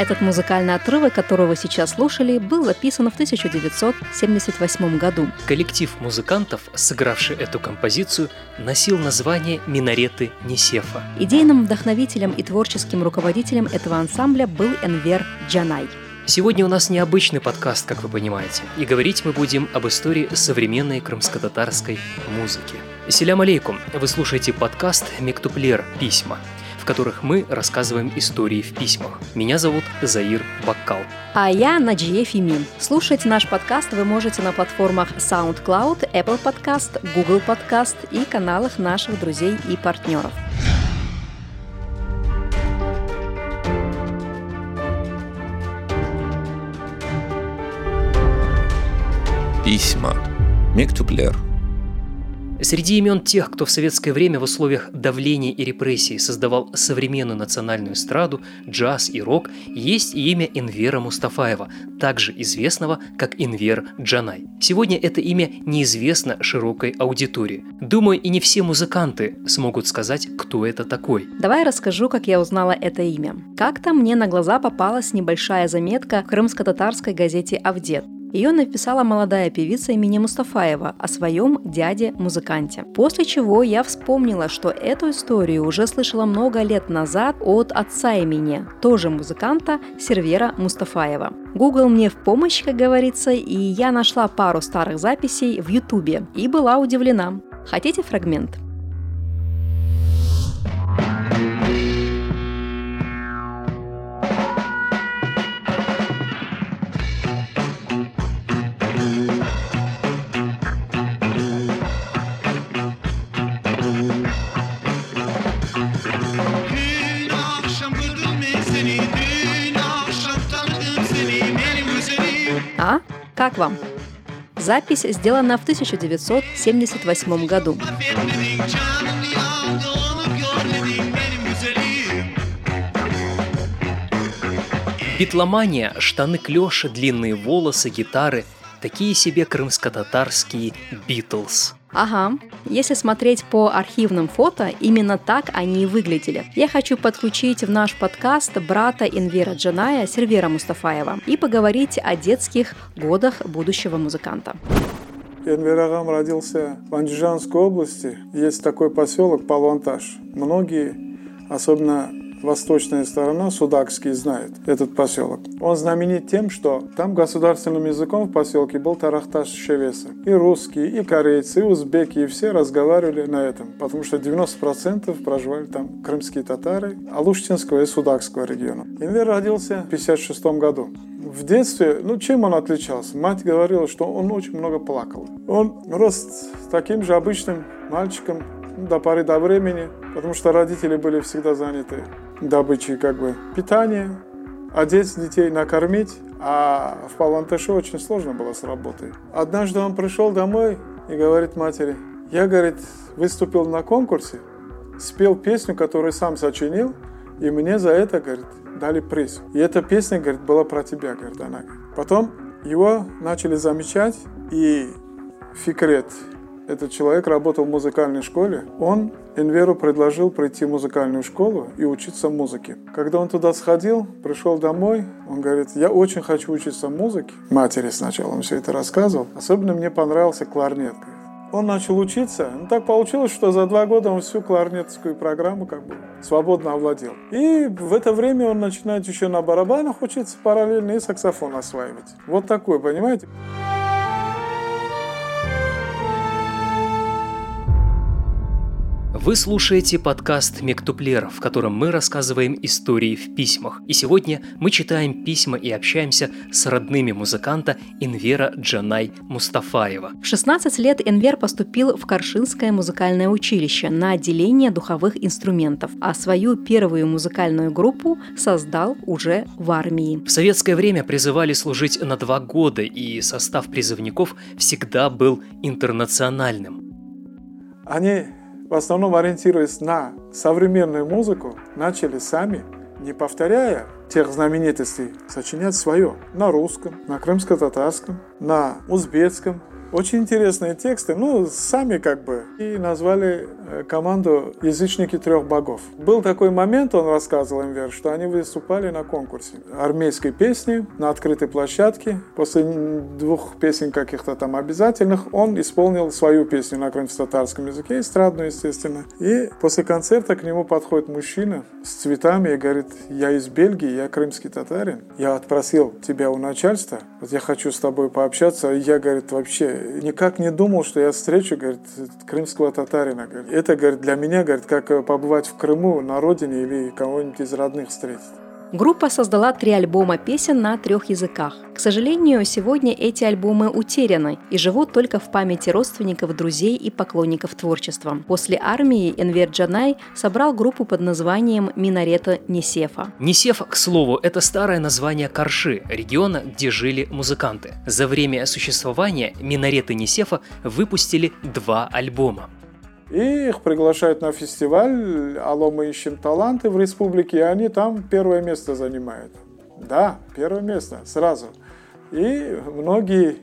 Этот музыкальный отрывок, который вы сейчас слушали, был записан в 1978 году. Коллектив музыкантов, сыгравший эту композицию, носил название «Минареты Несефа». Идейным вдохновителем и творческим руководителем этого ансамбля был Энвер Джанай. Сегодня у нас необычный подкаст, как вы понимаете, и говорить мы будем об истории современной крымско-татарской музыки. Selâm aleyküm! Вы слушаете подкаст «Mektüpler. Письма», в которых мы рассказываем истории в письмах. Меня зовут Заир Баккал. А я Наджие Феми. Слушать наш подкаст вы можете на платформах SoundCloud, Apple Podcast, Google Podcast и каналах наших друзей и партнеров. Письма. Mektüpler. Среди имен тех, кто в советское время в условиях давления и репрессий создавал современную национальную эстраду, джаз и рок, есть и имя Инвера Мустафаева, также известного как Инвер Джанай. Сегодня это имя неизвестно широкой аудитории. Думаю, и не все музыканты смогут сказать, кто это такой. Давай расскажу, как я узнала это имя. Как-то мне на глаза попалась небольшая заметка в крымско-татарской газете «Авдет». Ее написала молодая певица имени Мустафаева о своем дяде-музыканте. После чего я вспомнила, что эту историю уже слышала много лет назад от отца имени, тоже музыканта, Сервера Мустафаева. Google мне в помощь, как говорится, и я нашла пару старых записей в Ютубе и была удивлена. Хотите фрагмент? Как вам? Запись сделана в 1978 году. Битломания, штаны клёши, длинные волосы, гитары – такие себе крымско-татарские Битлз. Ага, если смотреть по архивным фото, именно так они и выглядели. Я хочу подключить в наш подкаст брата Инвера Джаная, Сервера Мустафаева, и поговорить о детских годах будущего музыканта. Энвер родился в Андижанской области. Есть такой поселок Палвантаж. Многие, особенно восточная сторона, Судакский, знает этот поселок. Он знаменит тем, что там государственным языком в поселке был Тарахташ Шевеса. И русские, и корейцы, и узбеки, и все разговаривали на этом, потому что 90% проживали там крымские татары Алуштинского и Судакского региона. Инвер родился в 1956 году. В детстве, ну чем он отличался? Мать говорила, что он очень много плакал. Он рос таким же обычным мальчиком до поры до времени, потому что родители были всегда заняты добычей как бы питания, одеть детей, накормить, а в Палантеше очень сложно было с работой. Однажды он пришел домой и говорит матери, я, говорит, выступил на конкурсе, спел песню, которую сам сочинил, и мне за это, говорит, дали приз. И эта песня, говорит, была про тебя, говорит она. Потом его начали замечать, и Фикрет, этот человек работал в музыкальной школе, он Энверу предложил пройти музыкальную школу и учиться музыке. Когда он туда сходил, пришел домой, он говорит, я очень хочу учиться музыке. Матери сначала он все это рассказывал. Особенно мне понравился кларнет. Он начал учиться. Ну, так получилось, что за два года он всю кларнетскую программу как бы свободно овладел. И в это время он начинает еще на барабанах учиться параллельно и саксофон осваивать. Вот такой, понимаете? Вы слушаете подкаст «Mektüpler», в котором мы рассказываем истории в письмах. И сегодня мы читаем письма и общаемся с родными музыканта Энвера Джанай Мустафаева. В 16 лет Энвер поступил в Каршинское музыкальное училище на отделение духовых инструментов, а свою первую музыкальную группу создал уже в армии. В советское время призывали служить на два года, и состав призывников всегда был интернациональным. Они в основном ориентируясь на современную музыку, начали сами, не повторяя тех знаменитостей, сочинять свое на русском, на крымско-татарском, на узбекском. Очень интересные тексты, ну, сами как бы и назвали э, команду «Язычники трех богов». Был такой момент, он рассказывал им, что они выступали на конкурсе армейской песни на открытой площадке. После двух песен каких-то там обязательных он исполнил свою песню на крымско-татарском языке, эстрадную, естественно. И после концерта к нему подходит мужчина с цветами и говорит, я из Бельгии, я крымский татарин. Я отпросил тебя у начальства, вот я хочу с тобой пообщаться. И я, говорит, вообще никак не думал, что я встречу, говорит, крымского татарина. Это, говорит, для меня, говорит, как побывать в Крыму на родине или кого-нибудь из родных встретить. Группа создала три альбома песен на трех языках. К сожалению, сегодня эти альбомы утеряны и живут только в памяти родственников, друзей и поклонников творчества. После армии Энвер Джанай собрал группу под названием «Минарета Несефа». Несеф, к слову, это старое название Карши, региона, где жили музыканты. За время существования Минареты Несефа выпустили два альбома. И их приглашают на фестиваль «Алло, мы ищем таланты» в республике, и они там первое место занимают. Да, первое место, сразу. И многие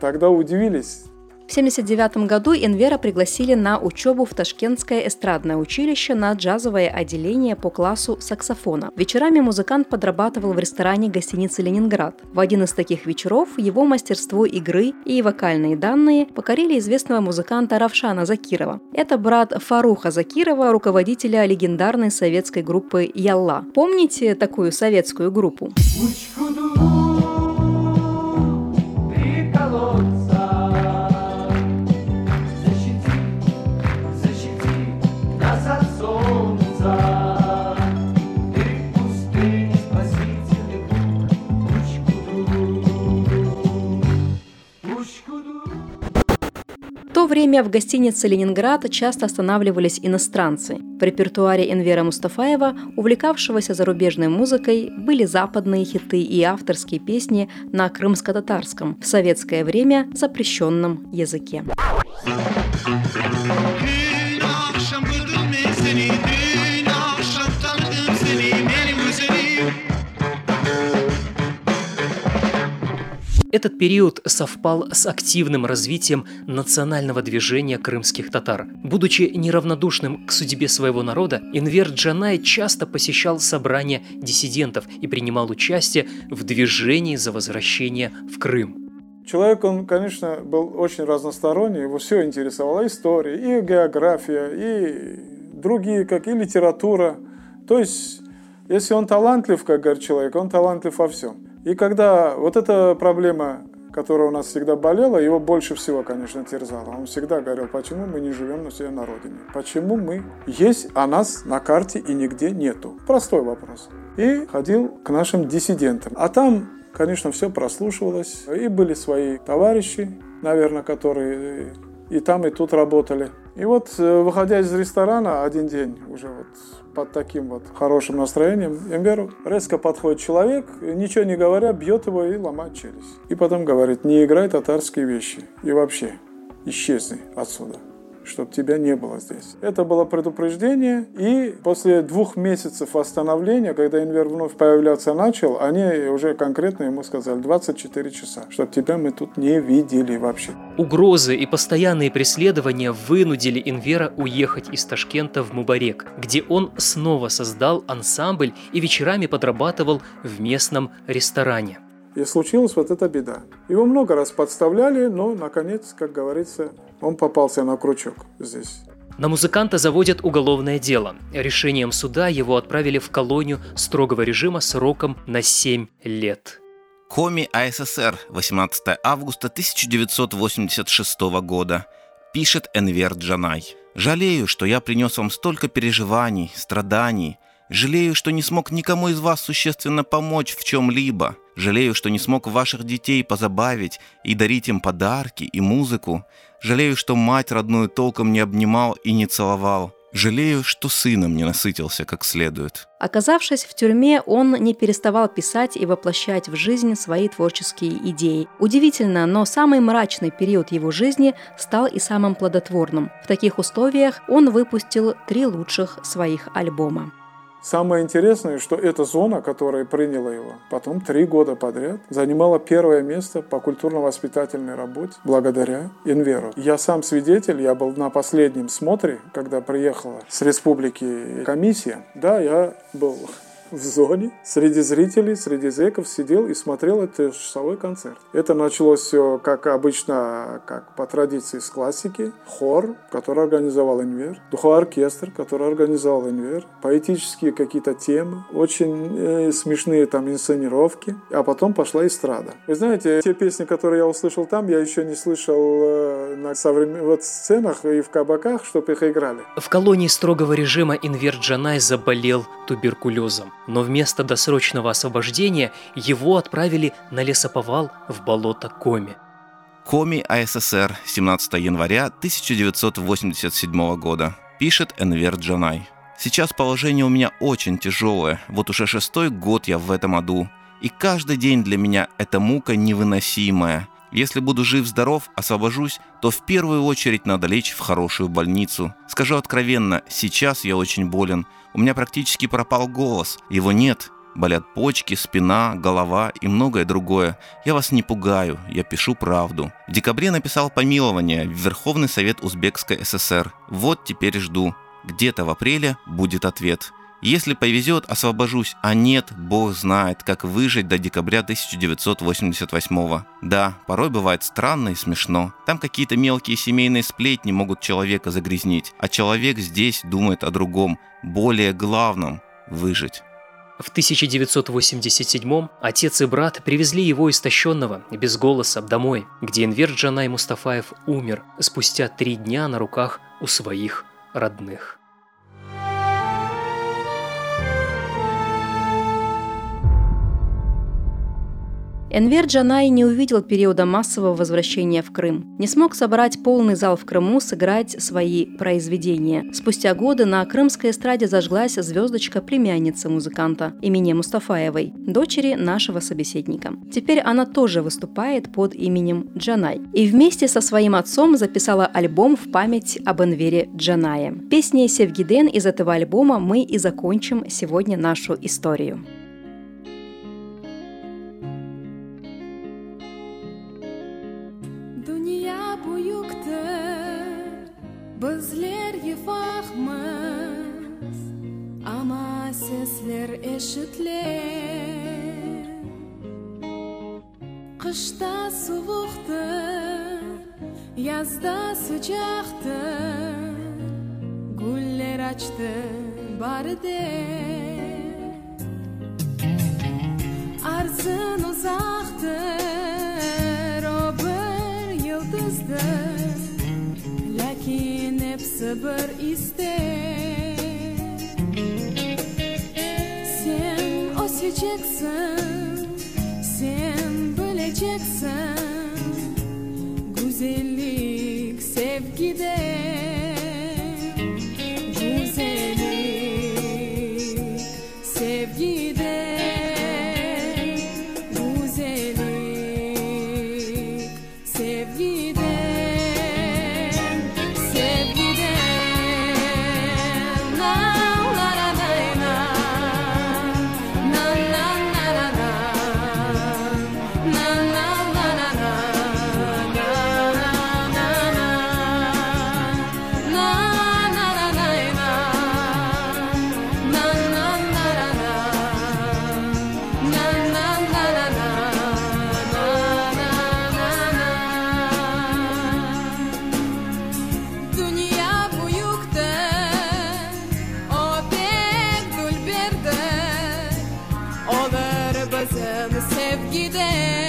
тогда удивились, в 1979 году Энвера пригласили на учебу в Ташкентское эстрадное училище на джазовое отделение по классу саксофона. Вечерами музыкант подрабатывал в ресторане гостиницы «Ленинград». В один из таких вечеров его мастерство игры и вокальные данные покорили известного музыканта Равшана Закирова. Это брат Фаруха Закирова, руководителя легендарной советской группы «Ялла». Помните такую советскую группу? Время в гостинице «Ленинград» часто останавливались иностранцы. В репертуаре Энвера Мустафаева, увлекавшегося зарубежной музыкой, были западные хиты и авторские песни на крымско-татарском, в советское время запрещенном языке. Этот период совпал с активным развитием национального движения крымских татар. Будучи неравнодушным к судьбе своего народа, Инвер Джанай часто посещал собрания диссидентов и принимал участие в движении за возвращение в Крым. Человек, он, конечно, был очень разносторонний, его все интересовало, история, и география, и другие, как и литература. То есть, если он талантлив, как говорит человек, он талантлив во всем. И когда вот эта проблема, которая у нас всегда болела, его больше всего, конечно, терзала. Он всегда говорил, почему мы не живем на себе на родине? Почему мы есть, а нас на карте и нигде нету? Простой вопрос. И ходил к нашим диссидентам. А там, конечно, все прослушивалось. И были свои товарищи, наверное, которые и там, и тут работали. И вот, э, выходя из ресторана один день, уже вот под таким вот хорошим настроением, Эмберу резко подходит человек, ничего не говоря, бьет его и ломает челюсть. И потом говорит, не играй татарские вещи. И вообще, исчезни отсюда чтобы тебя не было здесь. Это было предупреждение, и после двух месяцев восстановления, когда Инвер вновь появляться начал, они уже конкретно ему сказали 24 часа, чтобы тебя мы тут не видели вообще. Угрозы и постоянные преследования вынудили Инвера уехать из Ташкента в Мубарек, где он снова создал ансамбль и вечерами подрабатывал в местном ресторане. И случилась вот эта беда. Его много раз подставляли, но, наконец, как говорится, он попался на крючок здесь. На музыканта заводят уголовное дело. Решением суда его отправили в колонию строгого режима сроком на 7 лет. Коми АССР, 18 августа 1986 года. Пишет Энвер Джанай. «Жалею, что я принес вам столько переживаний, страданий. Жалею, что не смог никому из вас существенно помочь в чем-либо. Жалею, что не смог ваших детей позабавить и дарить им подарки и музыку. Жалею, что мать родную толком не обнимал и не целовал. Жалею, что сыном не насытился как следует. Оказавшись в тюрьме, он не переставал писать и воплощать в жизнь свои творческие идеи. Удивительно, но самый мрачный период его жизни стал и самым плодотворным. В таких условиях он выпустил три лучших своих альбома. Самое интересное, что эта зона, которая приняла его, потом три года подряд занимала первое место по культурно-воспитательной работе благодаря Инверу. Я сам свидетель, я был на последнем смотре, когда приехала с республики комиссия. Да, я был в зоне, среди зрителей, среди зеков сидел и смотрел этот часовой концерт. Это началось все, как обычно, как по традиции с классики. Хор, который организовал Инвер, духовой оркестр, который организовал Инвер, поэтические какие-то темы, очень э, смешные там инсценировки, а потом пошла эстрада. Вы знаете, те песни, которые я услышал там, я еще не слышал э, на современных вот сценах и в кабаках, чтобы их играли. В колонии строгого режима Инвер Джанай заболел туберкулезом но вместо досрочного освобождения его отправили на лесоповал в болото Коми. Коми АССР, 17 января 1987 года. Пишет Энвер Джанай. Сейчас положение у меня очень тяжелое. Вот уже шестой год я в этом аду. И каждый день для меня это мука невыносимая. Если буду жив-здоров, освобожусь, то в первую очередь надо лечь в хорошую больницу. Скажу откровенно, сейчас я очень болен. У меня практически пропал голос. Его нет. Болят почки, спина, голова и многое другое. Я вас не пугаю, я пишу правду. В декабре написал помилование в Верховный Совет Узбекской ССР. Вот теперь жду. Где-то в апреле будет ответ. Если повезет, освобожусь, а нет, бог знает, как выжить до декабря 1988 Да, порой бывает странно и смешно. Там какие-то мелкие семейные сплетни могут человека загрязнить, а человек здесь думает о другом, более главном – выжить. В 1987 отец и брат привезли его истощенного, без голоса, домой, где Энвер Джанай Мустафаев умер спустя три дня на руках у своих родных. Энвер Джанай не увидел периода массового возвращения в Крым. Не смог собрать полный зал в Крыму, сыграть свои произведения. Спустя годы на крымской эстраде зажглась звездочка племянницы музыканта имени Мустафаевой, дочери нашего собеседника. Теперь она тоже выступает под именем Джанай. И вместе со своим отцом записала альбом в память об Энвере Джанае. Песней Севгиден из этого альбома мы и закончим сегодня нашу историю. bizlar yifahmiz ama sizlar eshitlar qishda sovuqdir yozda sıcaqdır guller açdı baride arzın uzaktır sabır ister Sen o Sen bileceksin Güzellik sevgide. sevgide.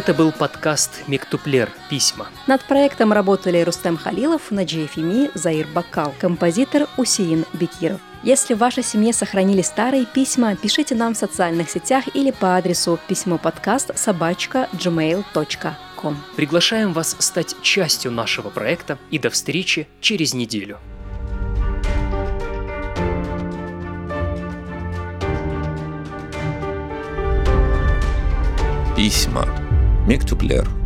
Это был подкаст «Mektüpler. Письма». Над проектом работали Рустем Халилов, Наджие Феми, Заир Бакал, композитор Усеин Бекиров. Если в вашей семье сохранили старые письма, пишите нам в социальных сетях или по адресу письмо подкаст собачка gmail.com. Приглашаем вас стать частью нашего проекта и до встречи через неделю. Письма. Мектуплер.